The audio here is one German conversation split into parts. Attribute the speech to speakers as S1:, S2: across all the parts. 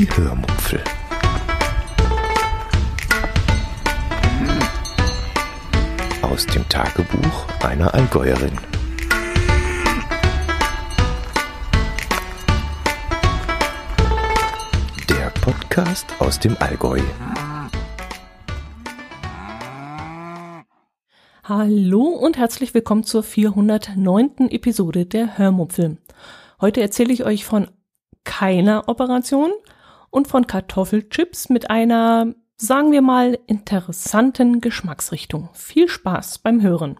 S1: Die Hörmupfel. Aus dem Tagebuch einer Allgäuerin. Der Podcast aus dem Allgäu.
S2: Hallo und herzlich willkommen zur 409. Episode der Hörmupfel. Heute erzähle ich euch von keiner Operation und von Kartoffelchips mit einer, sagen wir mal, interessanten Geschmacksrichtung. Viel Spaß beim Hören.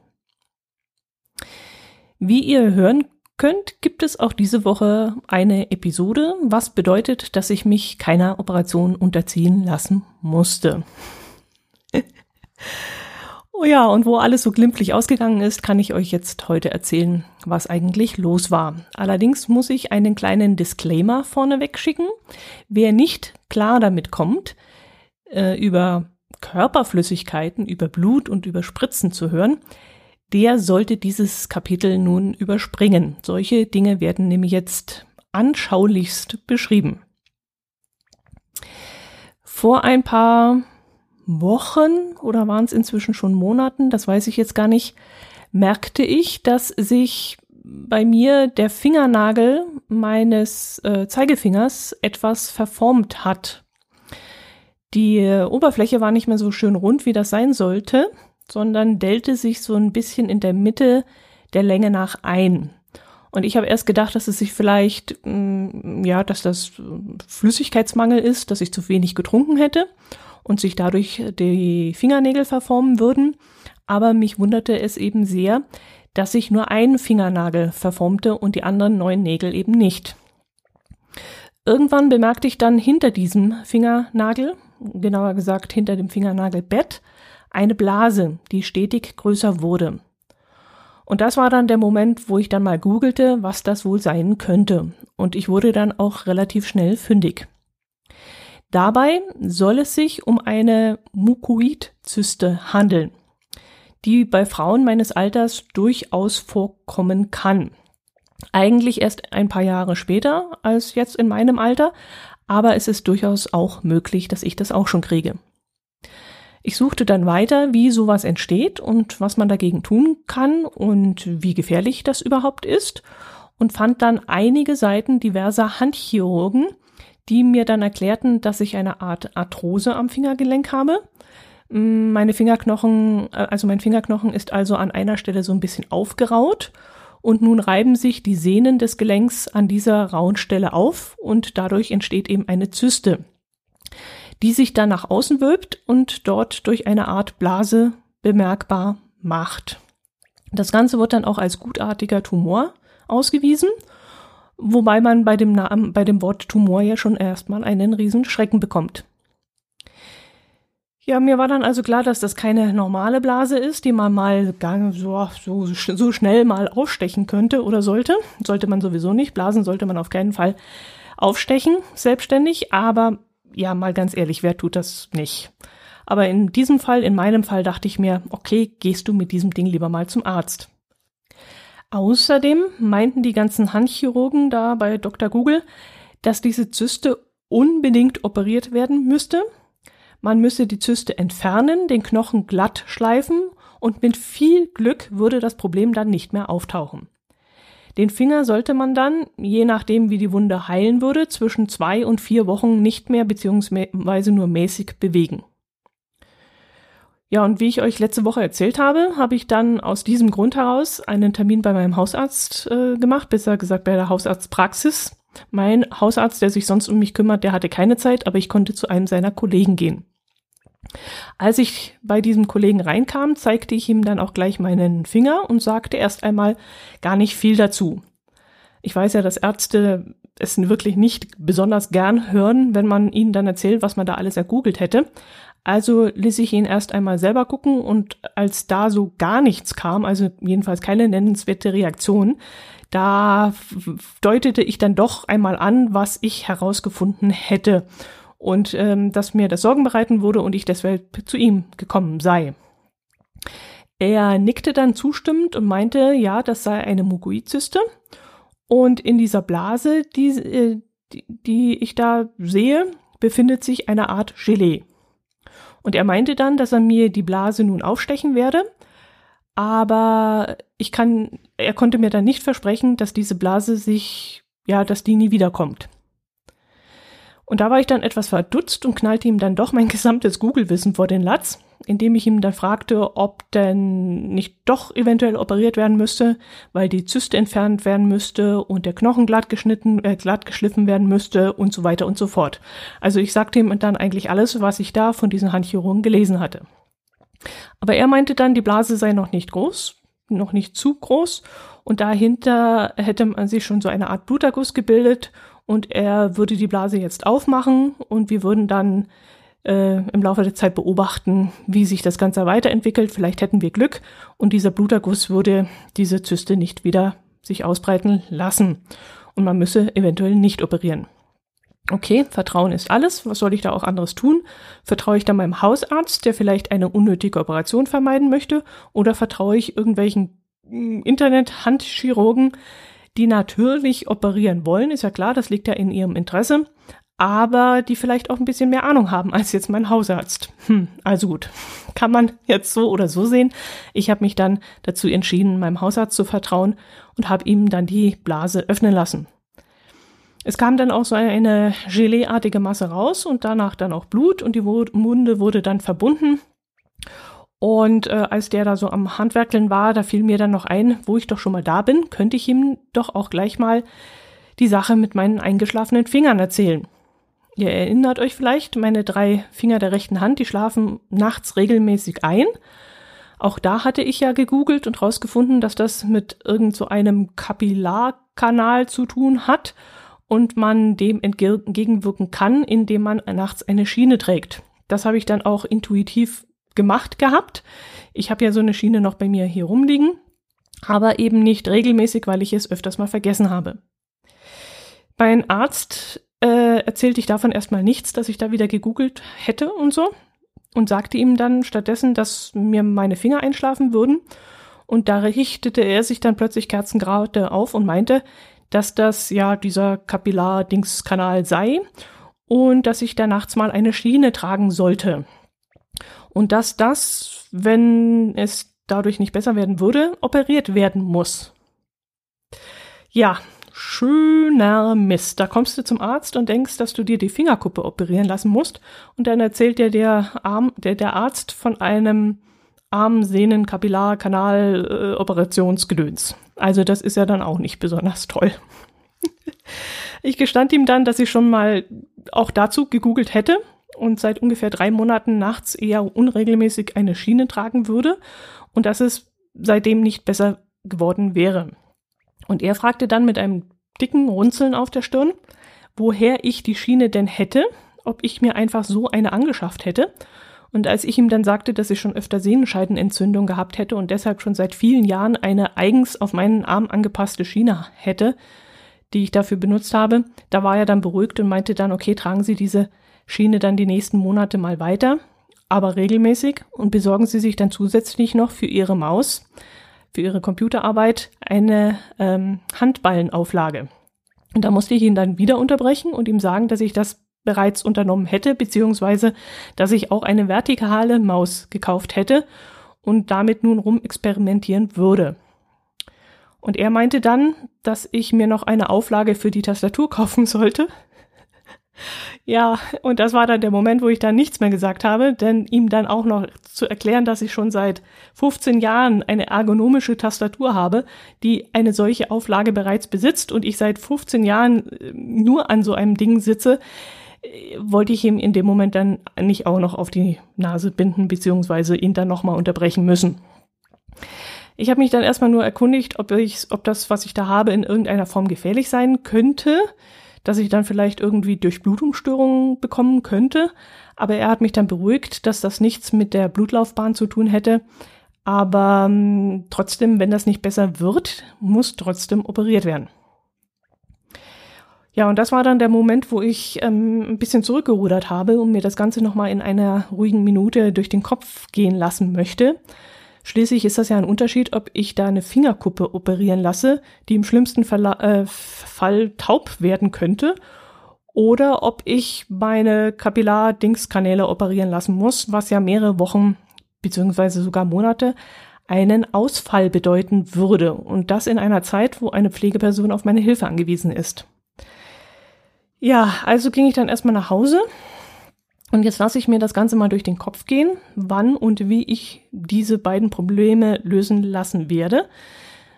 S2: Wie ihr hören könnt, gibt es auch diese Woche eine Episode, was bedeutet, dass ich mich keiner Operation unterziehen lassen musste. Oh ja, und wo alles so glimpflich ausgegangen ist, kann ich euch jetzt heute erzählen, was eigentlich los war. Allerdings muss ich einen kleinen Disclaimer vorneweg schicken. Wer nicht klar damit kommt, äh, über Körperflüssigkeiten, über Blut und über Spritzen zu hören, der sollte dieses Kapitel nun überspringen. Solche Dinge werden nämlich jetzt anschaulichst beschrieben. Vor ein paar Wochen oder waren es inzwischen schon Monaten, das weiß ich jetzt gar nicht, merkte ich, dass sich bei mir der Fingernagel meines äh, Zeigefingers etwas verformt hat. Die äh, Oberfläche war nicht mehr so schön rund, wie das sein sollte, sondern dellte sich so ein bisschen in der Mitte der Länge nach ein. Und ich habe erst gedacht, dass es sich vielleicht, mh, mm, ja, dass das Flüssigkeitsmangel ist, dass ich zu wenig getrunken hätte und sich dadurch die Fingernägel verformen würden. Aber mich wunderte es eben sehr, dass sich nur ein Fingernagel verformte und die anderen neun Nägel eben nicht. Irgendwann bemerkte ich dann hinter diesem Fingernagel, genauer gesagt hinter dem Fingernagelbett, eine Blase, die stetig größer wurde. Und das war dann der Moment, wo ich dann mal googelte, was das wohl sein könnte. Und ich wurde dann auch relativ schnell fündig. Dabei soll es sich um eine Mukoidzyste handeln, die bei Frauen meines Alters durchaus vorkommen kann. Eigentlich erst ein paar Jahre später als jetzt in meinem Alter, aber es ist durchaus auch möglich, dass ich das auch schon kriege. Ich suchte dann weiter, wie sowas entsteht und was man dagegen tun kann und wie gefährlich das überhaupt ist und fand dann einige Seiten diverser Handchirurgen, die mir dann erklärten, dass ich eine Art Arthrose am Fingergelenk habe. Mm, meine Fingerknochen, äh, also mein Fingerknochen ist also an einer Stelle so ein bisschen aufgeraut und nun reiben sich die Sehnen des Gelenks an dieser rauen Stelle auf und dadurch entsteht eben eine Zyste, die sich dann nach außen wölbt und dort durch eine Art Blase bemerkbar macht. Das Ganze wird dann auch als gutartiger Tumor ausgewiesen wobei man bei dem Namen, bei dem Wort Tumor ja schon erstmal einen riesen Schrecken bekommt. Ja, mir war dann also klar, dass das keine normale Blase ist, die man mal so, so, so schnell mal aufstechen könnte oder sollte. Sollte man sowieso nicht. Blasen sollte man auf keinen Fall aufstechen, selbstständig. Aber ja, mal ganz ehrlich, wer tut das nicht? Aber in diesem Fall, in meinem Fall, dachte ich mir, okay, gehst du mit diesem Ding lieber mal zum Arzt. Außerdem meinten die ganzen Handchirurgen da bei Dr. Google, dass diese Zyste unbedingt operiert werden müsste. Man müsse die Zyste entfernen, den Knochen glatt schleifen und mit viel Glück würde das Problem dann nicht mehr auftauchen. Den Finger sollte man dann, je nachdem wie die Wunde heilen würde, zwischen zwei und vier Wochen nicht mehr beziehungsweise nur mäßig bewegen. Ja, und wie ich euch letzte Woche erzählt habe, habe ich dann aus diesem Grund heraus einen Termin bei meinem Hausarzt äh, gemacht, besser gesagt bei der Hausarztpraxis. Mein Hausarzt, der sich sonst um mich kümmert, der hatte keine Zeit, aber ich konnte zu einem seiner Kollegen gehen. Als ich bei diesem Kollegen reinkam, zeigte ich ihm dann auch gleich meinen Finger und sagte erst einmal gar nicht viel dazu. Ich weiß ja, dass Ärzte es wirklich nicht besonders gern hören, wenn man ihnen dann erzählt, was man da alles ergoogelt hätte. Also ließ ich ihn erst einmal selber gucken und als da so gar nichts kam, also jedenfalls keine nennenswerte Reaktion, da deutete ich dann doch einmal an, was ich herausgefunden hätte und ähm, dass mir das Sorgen bereiten wurde und ich deshalb zu ihm gekommen sei. Er nickte dann zustimmend und meinte, ja, das sei eine Mukoidzyste und in dieser Blase, die, äh, die, die ich da sehe, befindet sich eine Art Gelee. Und er meinte dann, dass er mir die Blase nun aufstechen werde, aber ich kann, er konnte mir dann nicht versprechen, dass diese Blase sich, ja, dass die nie wiederkommt. Und da war ich dann etwas verdutzt und knallte ihm dann doch mein gesamtes Google-Wissen vor den Latz, indem ich ihm dann fragte, ob denn nicht doch eventuell operiert werden müsste, weil die Zyste entfernt werden müsste und der Knochen glatt geschnitten, äh, glatt geschliffen werden müsste und so weiter und so fort. Also ich sagte ihm dann eigentlich alles, was ich da von diesen Handchirurgen gelesen hatte. Aber er meinte dann, die Blase sei noch nicht groß, noch nicht zu groß und dahinter hätte man sich schon so eine Art Bluterguss gebildet und er würde die Blase jetzt aufmachen und wir würden dann äh, im Laufe der Zeit beobachten, wie sich das Ganze weiterentwickelt. Vielleicht hätten wir Glück und dieser Bluterguss würde diese Zyste nicht wieder sich ausbreiten lassen und man müsse eventuell nicht operieren. Okay, Vertrauen ist alles. Was soll ich da auch anderes tun? Vertraue ich da meinem Hausarzt, der vielleicht eine unnötige Operation vermeiden möchte? Oder vertraue ich irgendwelchen hm, Internet-Handchirurgen, die natürlich operieren wollen, ist ja klar, das liegt ja in ihrem Interesse, aber die vielleicht auch ein bisschen mehr Ahnung haben als jetzt mein Hausarzt. Hm, also gut, kann man jetzt so oder so sehen. Ich habe mich dann dazu entschieden, meinem Hausarzt zu vertrauen und habe ihm dann die Blase öffnen lassen. Es kam dann auch so eine Geleeartige Masse raus und danach dann auch Blut und die Wunde wurde dann verbunden und äh, als der da so am Handwerkeln war, da fiel mir dann noch ein, wo ich doch schon mal da bin, könnte ich ihm doch auch gleich mal die Sache mit meinen eingeschlafenen Fingern erzählen. Ihr erinnert euch vielleicht, meine drei Finger der rechten Hand, die schlafen nachts regelmäßig ein. Auch da hatte ich ja gegoogelt und rausgefunden, dass das mit irgend so einem Kapillarkanal zu tun hat und man dem entgegenwirken kann, indem man nachts eine Schiene trägt. Das habe ich dann auch intuitiv gemacht gehabt. Ich habe ja so eine Schiene noch bei mir hier rumliegen, aber eben nicht regelmäßig, weil ich es öfters mal vergessen habe. Mein Arzt äh, erzählte ich davon erstmal nichts, dass ich da wieder gegoogelt hätte und so und sagte ihm dann stattdessen, dass mir meine Finger einschlafen würden. Und da richtete er sich dann plötzlich kerzengraute auf und meinte, dass das ja dieser Kapillar-Dingskanal sei und dass ich da nachts mal eine Schiene tragen sollte und dass das, wenn es dadurch nicht besser werden würde, operiert werden muss. Ja, schöner Mist. Da kommst du zum Arzt und denkst, dass du dir die Fingerkuppe operieren lassen musst und dann erzählt dir der, Arm, der, der Arzt von einem Arm, Sehnen, Kapillar, Kanal, äh, Operationsgedöns. Also das ist ja dann auch nicht besonders toll. ich gestand ihm dann, dass ich schon mal auch dazu gegoogelt hätte und seit ungefähr drei Monaten nachts eher unregelmäßig eine Schiene tragen würde und dass es seitdem nicht besser geworden wäre. Und er fragte dann mit einem dicken Runzeln auf der Stirn, woher ich die Schiene denn hätte, ob ich mir einfach so eine angeschafft hätte. Und als ich ihm dann sagte, dass ich schon öfter Sehnenscheidenentzündung gehabt hätte und deshalb schon seit vielen Jahren eine eigens auf meinen Arm angepasste Schiene hätte, die ich dafür benutzt habe, da war er dann beruhigt und meinte dann, okay, tragen Sie diese Schiene dann die nächsten Monate mal weiter, aber regelmäßig und besorgen Sie sich dann zusätzlich noch für Ihre Maus, für Ihre Computerarbeit eine ähm, Handballenauflage. Und da musste ich ihn dann wieder unterbrechen und ihm sagen, dass ich das bereits unternommen hätte, beziehungsweise dass ich auch eine vertikale Maus gekauft hätte und damit nun rumexperimentieren würde. Und er meinte dann, dass ich mir noch eine Auflage für die Tastatur kaufen sollte, ja, und das war dann der Moment, wo ich dann nichts mehr gesagt habe, denn ihm dann auch noch zu erklären, dass ich schon seit 15 Jahren eine ergonomische Tastatur habe, die eine solche Auflage bereits besitzt und ich seit 15 Jahren äh, nur an so einem Ding sitze, wollte ich ihm in dem Moment dann nicht auch noch auf die Nase binden, beziehungsweise ihn dann nochmal unterbrechen müssen. Ich habe mich dann erstmal nur erkundigt, ob, ich, ob das, was ich da habe, in irgendeiner Form gefährlich sein könnte dass ich dann vielleicht irgendwie Durchblutungsstörungen bekommen könnte. Aber er hat mich dann beruhigt, dass das nichts mit der Blutlaufbahn zu tun hätte. Aber ähm, trotzdem, wenn das nicht besser wird, muss trotzdem operiert werden. Ja, und das war dann der Moment, wo ich ähm, ein bisschen zurückgerudert habe und mir das Ganze nochmal in einer ruhigen Minute durch den Kopf gehen lassen möchte. Schließlich ist das ja ein Unterschied, ob ich da eine Fingerkuppe operieren lasse, die im schlimmsten Fall, äh, Fall taub werden könnte, oder ob ich meine Kapillar-Dings-Kanäle operieren lassen muss, was ja mehrere Wochen beziehungsweise sogar Monate einen Ausfall bedeuten würde. Und das in einer Zeit, wo eine Pflegeperson auf meine Hilfe angewiesen ist. Ja, also ging ich dann erstmal nach Hause und jetzt lasse ich mir das Ganze mal durch den Kopf gehen, wann und wie ich diese beiden Probleme lösen lassen werde.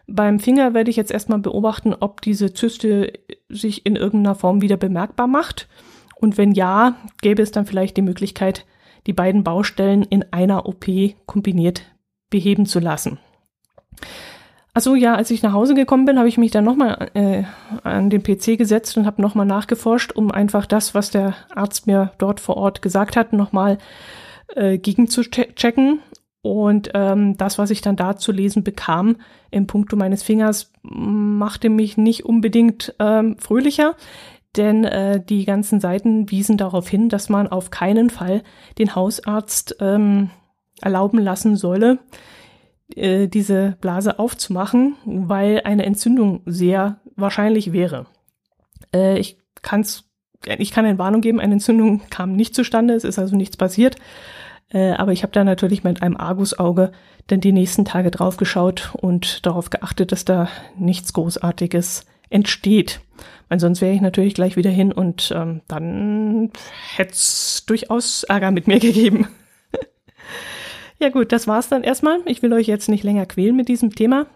S2: Beim Finger werde ich jetzt erstmal beobachten, ob diese Zyste sich in irgendeiner Form wieder bemerkbar macht. Und wenn ja, gäbe es dann vielleicht die Möglichkeit, die beiden Baustellen in einer OP kombiniert beheben zu lassen. Also ja, als ich nach Hause gekommen bin, habe ich mich dann nochmal äh, an den PC gesetzt und habe nochmal nachgeforscht, um einfach das, was der Arzt mir dort vor Ort gesagt hat, nochmal äh, gegen zu checken. Und ähm, das, was ich dann da zu lesen bekam, im Punkto meines Fingers, machte mich nicht unbedingt ähm, fröhlicher, denn äh, die ganzen Seiten wiesen darauf hin, dass man auf keinen Fall den Hausarzt ähm, erlauben lassen solle, äh, diese Blase aufzumachen, weil eine Entzündung sehr wahrscheinlich wäre. Äh, ich kann's, ich kann eine Warnung geben, eine Entzündung kam nicht zustande, es ist also nichts passiert. Äh, aber ich habe da natürlich mit einem Argusauge dann die nächsten Tage drauf geschaut und darauf geachtet, dass da nichts Großartiges entsteht. Weil sonst wäre ich natürlich gleich wieder hin und ähm, dann hätte es durchaus Ärger mit mir gegeben. Ja gut, das war's dann erstmal. Ich will euch jetzt nicht länger quälen mit diesem Thema.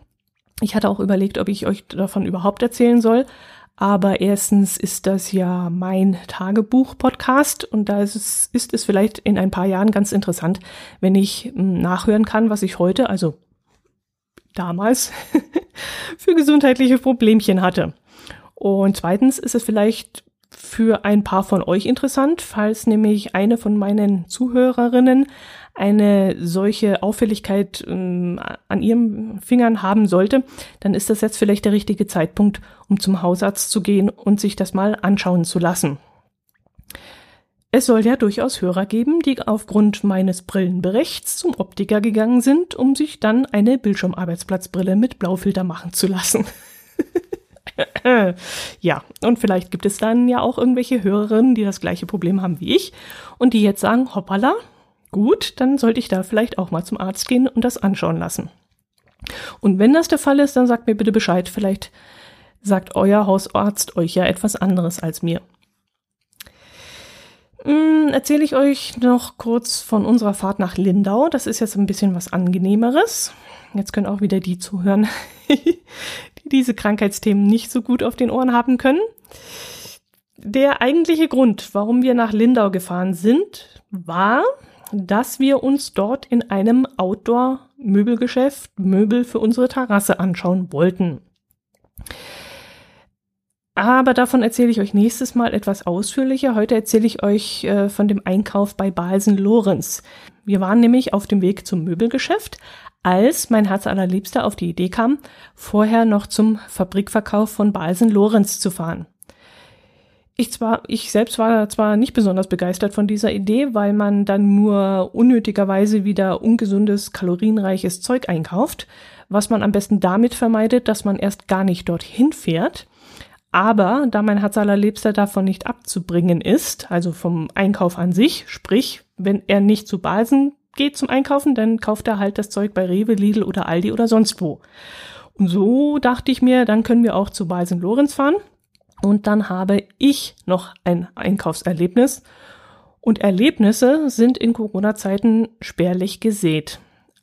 S2: Ich hatte auch überlegt, ob ich euch davon überhaupt erzählen soll. Aber erstens ist das ja mein Tagebuch-Podcast und da ist es, ist es vielleicht in ein paar Jahren ganz interessant, wenn ich hm, nachhören kann, was ich heute, also damals, für gesundheitliche Problemchen hatte. Und zweitens ist es vielleicht für ein paar von euch interessant, falls nämlich eine von meinen Zuhörerinnen eine solche Auffälligkeit ähm, an ihren Fingern haben sollte, dann ist das jetzt vielleicht der richtige Zeitpunkt, um zum Hausarzt zu gehen und sich das mal anschauen zu lassen. Es soll ja durchaus Hörer geben, die aufgrund meines Brillenberichts zum Optiker gegangen sind, um sich dann eine Bildschirmarbeitsplatzbrille mit Blaufilter machen zu lassen. ja, und vielleicht gibt es dann ja auch irgendwelche Hörerinnen, die das gleiche Problem haben wie ich und die jetzt sagen, hoppala, gut, dann sollte ich da vielleicht auch mal zum Arzt gehen und das anschauen lassen. Und wenn das der Fall ist, dann sagt mir bitte Bescheid. Vielleicht sagt euer Hausarzt euch ja etwas anderes als mir. Hm, Erzähle ich euch noch kurz von unserer Fahrt nach Lindau. Das ist jetzt ein bisschen was angenehmeres. Jetzt können auch wieder die zuhören, die diese Krankheitsthemen nicht so gut auf den Ohren haben können. Der eigentliche Grund, warum wir nach Lindau gefahren sind, war, dass wir uns dort in einem Outdoor-Möbelgeschäft Möbel für unsere Terrasse anschauen wollten. Aber davon erzähle ich euch nächstes Mal etwas ausführlicher. Heute erzähle ich euch äh, von dem Einkauf bei Balsen Lorenz. Wir waren nämlich auf dem Weg zum Möbelgeschäft, als mein Herz allerliebster auf die Idee kam, vorher noch zum Fabrikverkauf von Balsen Lorenz zu fahren. Ich zwar, ich selbst war zwar nicht besonders begeistert von dieser Idee, weil man dann nur unnötigerweise wieder ungesundes, kalorienreiches Zeug einkauft, was man am besten damit vermeidet, dass man erst gar nicht dorthin fährt. Aber da mein Herz allerliebster davon nicht abzubringen ist, also vom Einkauf an sich, sprich, wenn er nicht zu Basen geht zum Einkaufen, dann kauft er halt das Zeug bei Rewe, Lidl oder Aldi oder sonst wo. Und so dachte ich mir, dann können wir auch zu Balsen Lorenz fahren und dann habe ich noch ein Einkaufserlebnis. Und Erlebnisse sind in Corona-Zeiten spärlich gesät.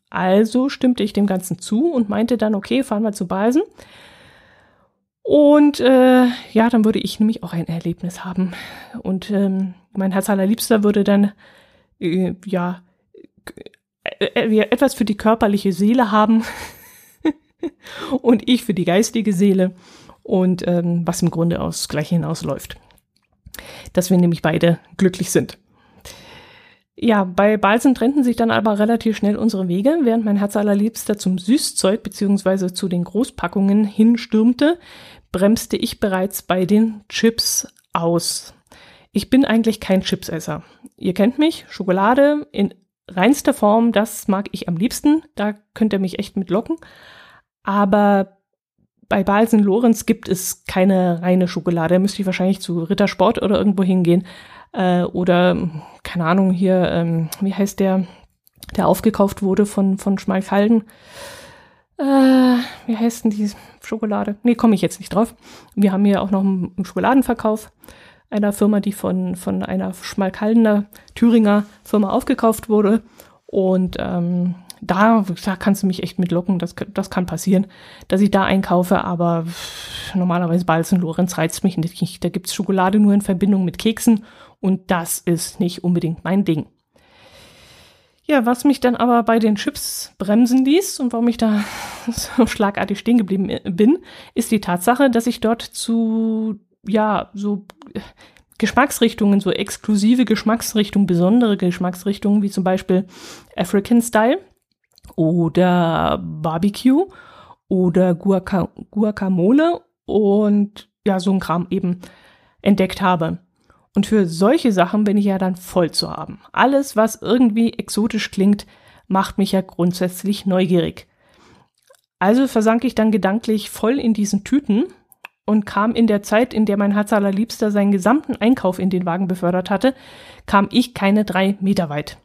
S2: Also stimmte ich dem Ganzen zu und meinte dann, okay, fahren wir zu Balsen. Und äh, ja, dann würde ich nämlich auch ein Erlebnis haben. Und ähm, mein Herz allerliebster würde dann äh, ja äh, äh, etwas für die körperliche Seele haben und ich für die geistige Seele und ähm, was im Grunde aus gleich hinausläuft. Dass wir nämlich beide glücklich sind. Ja, bei Balsen trennten sich dann aber relativ schnell unsere Wege, während mein Herz allerliebster zum Süßzeug beziehungsweise zu den Großpackungen hinstürmte, bremste ich bereits bei den Chips aus. Ich bin eigentlich kein Chipsesser. Ihr kennt mich, Schokolade in reinster Form, das mag ich am liebsten, da könnt ihr mich echt mit locken. Aber bei Balsen Lorenz gibt es keine reine Schokolade. Da müsste ich wahrscheinlich zu Rittersport oder irgendwo hingehen. Äh, oder, keine Ahnung, hier, ähm, wie heißt der, der aufgekauft wurde von, von Schmalkalden. Äh, wie heißt denn die Schokolade? Nee, komme ich jetzt nicht drauf. Wir haben hier auch noch einen Schokoladenverkauf einer Firma, die von, von einer Schmalkaldener Thüringer Firma aufgekauft wurde. Und ähm, da, da kannst du mich echt mitlocken. Das, das kann passieren, dass ich da einkaufe, aber normalerweise Balzen Lorenz reizt mich nicht. Da gibt's Schokolade nur in Verbindung mit Keksen und das ist nicht unbedingt mein Ding. Ja, was mich dann aber bei den Chips bremsen ließ und warum ich da so schlagartig stehen geblieben bin, ist die Tatsache, dass ich dort zu, ja, so Geschmacksrichtungen, so exklusive Geschmacksrichtungen, besondere Geschmacksrichtungen, wie zum Beispiel African Style oder Barbecue oder Guaca Guacamole und ja, so ein Kram eben entdeckt habe. Und für solche Sachen bin ich ja dann voll zu haben. Alles, was irgendwie exotisch klingt, macht mich ja grundsätzlich neugierig. Also versank ich dann gedanklich voll in diesen Tüten und kam in der Zeit, in der mein Herz allerliebster seinen gesamten Einkauf in den Wagen befördert hatte, kam ich keine drei Meter weit.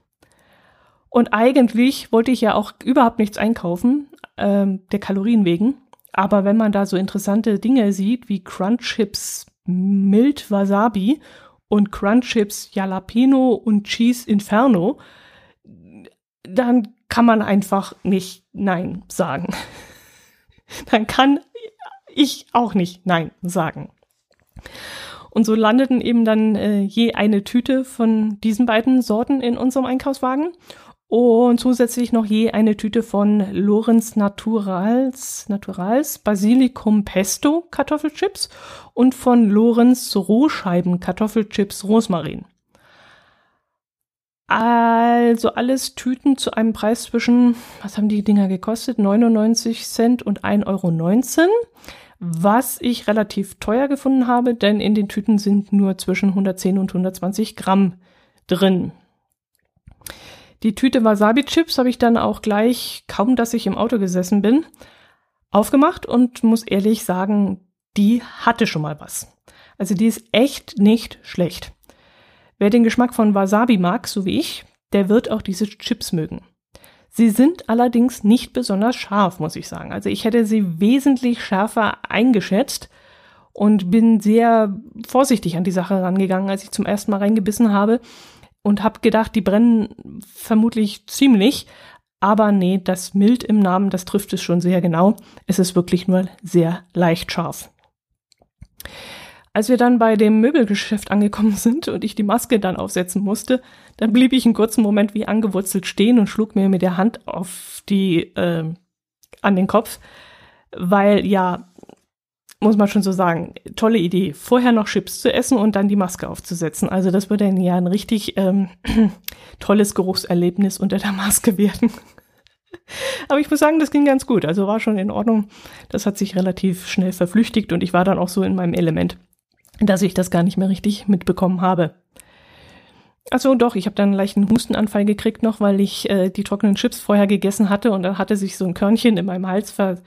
S2: Und eigentlich wollte ich ja auch überhaupt nichts einkaufen, ähm, der Kalorien wegen. Aber wenn man da so interessante Dinge sieht, wie Crunch Chips Mild Wasabi und Crunch Chips Jalapeno und Cheese Inferno, dann kann man einfach nicht Nein sagen. dann kann ich auch nicht Nein sagen. Und so landeten eben dann äh, je eine Tüte von diesen beiden Sorten in unserem Einkaufswagen und zusätzlich noch je eine Tüte von Lorenz Naturals, Naturals Basilikum Pesto Kartoffelchips und von Lorenz Rohscheiben Kartoffelchips Rosmarin. Also alles Tüten zu einem Preis zwischen, was haben die Dinger gekostet? 99 Cent und 1,19 Euro. Was ich relativ teuer gefunden habe, denn in den Tüten sind nur zwischen 110 und 120 Gramm drin. Die Tüte Wasabi-Chips habe ich dann auch gleich, kaum dass ich im Auto gesessen bin, aufgemacht und muss ehrlich sagen, die hatte schon mal was. Also die ist echt nicht schlecht. Wer den Geschmack von Wasabi mag, so wie ich, der wird auch diese Chips mögen. Sie sind allerdings nicht besonders scharf, muss ich sagen. Also ich hätte sie wesentlich schärfer eingeschätzt und bin sehr vorsichtig an die Sache rangegangen, als ich zum ersten Mal reingebissen habe und habe gedacht, die brennen vermutlich ziemlich. Aber nee, das mild im Namen, das trifft es schon sehr genau. Es ist wirklich nur sehr leicht scharf. Als wir dann bei dem Möbelgeschäft angekommen sind und ich die Maske dann aufsetzen musste, dann blieb ich einen kurzen Moment wie angewurzelt stehen und schlug mir mit der Hand auf die äh, an den Kopf, weil ja muss man schon so sagen, tolle Idee. Vorher noch Chips zu essen und dann die Maske aufzusetzen. Also das würde ja ein richtig ähm, tolles Geruchserlebnis unter der Maske werden. Aber ich muss sagen, das ging ganz gut. Also war schon in Ordnung. Das hat sich relativ schnell verflüchtigt und ich war dann auch so in meinem Element, dass ich das gar nicht mehr richtig mitbekommen habe. Also doch, ich habe dann einen leichten Hustenanfall gekriegt noch, weil ich äh, die trockenen Chips vorher gegessen hatte und dann hatte sich so ein Körnchen in meinem Hals ver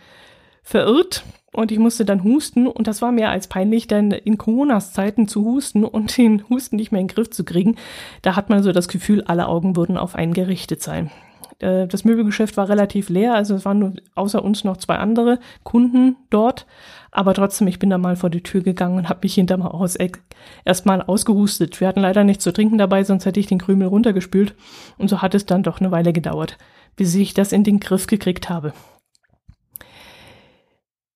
S2: verirrt und ich musste dann husten und das war mehr als peinlich, denn in Coronas Zeiten zu husten und den Husten nicht mehr in den Griff zu kriegen, da hat man so das Gefühl, alle Augen würden auf einen gerichtet sein. Äh, das Möbelgeschäft war relativ leer, also es waren nur außer uns noch zwei andere Kunden dort, aber trotzdem, ich bin da mal vor die Tür gegangen und habe mich hinterm Haus erstmal ausgehustet. Wir hatten leider nichts zu trinken dabei, sonst hätte ich den Krümel runtergespült und so hat es dann doch eine Weile gedauert, bis ich das in den Griff gekriegt habe.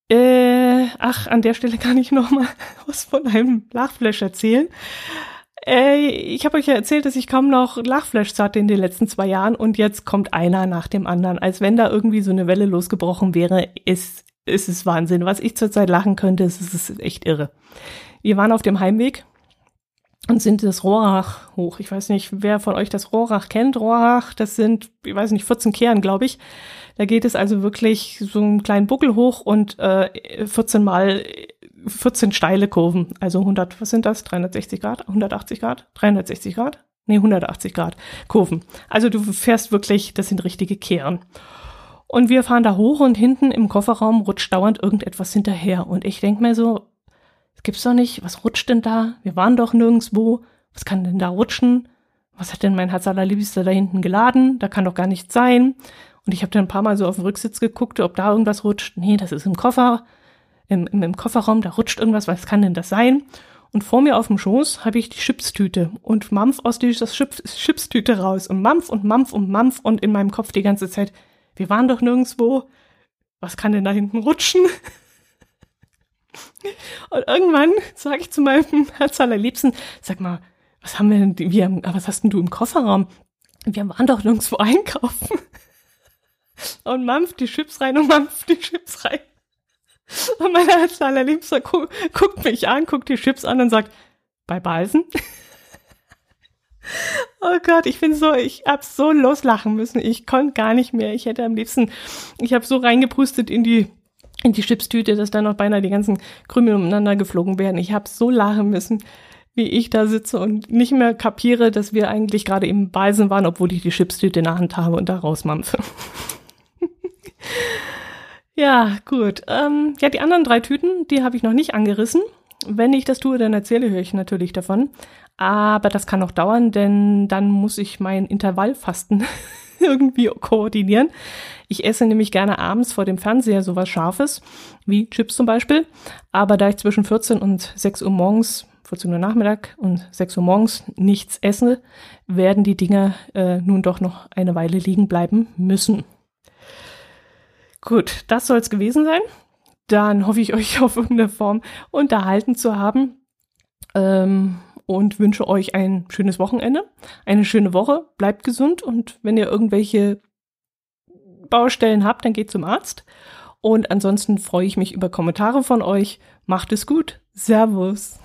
S2: Äh, ach, an der Stelle kann ich noch mal was von einem Lachflash erzählen. Äh, ich habe euch ja erzählt, dass ich kaum noch Lachflash hatte in den letzten zwei Jahren und jetzt kommt einer nach dem anderen. Als wenn da irgendwie so eine Welle losgebrochen wäre, ist, ist es Wahnsinn. Was ich zurzeit lachen könnte, ist, ist echt irre. Wir waren auf dem Heimweg und sind das Rohrach hoch. Ich weiß nicht, wer von euch das Rohrach kennt. Rohrach, das sind, ich weiß nicht, 14 Kehren, glaube ich. Da geht es also wirklich so einen kleinen Buckel hoch und äh, 14 mal 14 steile Kurven. Also 100, was sind das? 360 Grad? 180 Grad? 360 Grad? Nee, 180 Grad Kurven. Also du fährst wirklich, das sind richtige Kehren. Und wir fahren da hoch und hinten im Kofferraum rutscht dauernd irgendetwas hinterher. Und ich denk mir so, gibt's doch nicht. Was rutscht denn da? Wir waren doch nirgendwo. Was kann denn da rutschen? Was hat denn mein Herz allerliebster da hinten geladen? Da kann doch gar nichts sein. Und ich habe dann ein paar Mal so auf den Rücksitz geguckt, ob da irgendwas rutscht. Nee, das ist im Koffer, im, im, im Kofferraum, da rutscht irgendwas. Was kann denn das sein? Und vor mir auf dem Schoß habe ich die Chipstüte und Mampf aus dieser Chips Chipstüte raus und Mampf und Mampf und Mampf und in meinem Kopf die ganze Zeit, wir waren doch nirgendwo. Was kann denn da hinten rutschen? Und irgendwann sage ich zu meinem Herz allerliebsten, sag mal, was haben wir denn, wir, was hast denn du im Kofferraum? Wir waren doch nirgendwo einkaufen. Und Mampf die Chips rein und Mampf die Chips rein. Und mein Herz allerliebster gu guckt mich an, guckt die Chips an und sagt, bei Balsen? Oh Gott, ich bin so, ich hab so loslachen müssen. Ich konnte gar nicht mehr. Ich hätte am liebsten, ich habe so reingepustet in die in die Chipstüte, dass da noch beinahe die ganzen Krümel umeinander geflogen werden. Ich habe so lachen müssen, wie ich da sitze und nicht mehr kapiere, dass wir eigentlich gerade im Balsen waren, obwohl ich die Chipstüte in der Hand habe und da rausmampfe. ja, gut. Ähm, ja, die anderen drei Tüten, die habe ich noch nicht angerissen. Wenn ich das tue, dann erzähle ich natürlich davon. Aber das kann noch dauern, denn dann muss ich mein Intervallfasten irgendwie koordinieren. Ich esse nämlich gerne abends vor dem Fernseher sowas Scharfes, wie Chips zum Beispiel. Aber da ich zwischen 14 und 6 Uhr morgens, 14 Uhr Nachmittag und 6 Uhr morgens nichts esse, werden die Dinger äh, nun doch noch eine Weile liegen bleiben müssen. Gut, das soll es gewesen sein. Dann hoffe ich euch auf irgendeine Form unterhalten zu haben. Ähm, und wünsche euch ein schönes Wochenende, eine schöne Woche, bleibt gesund und wenn ihr irgendwelche Baustellen habt, dann geht zum Arzt. Und ansonsten freue ich mich über Kommentare von euch. Macht es gut. Servus.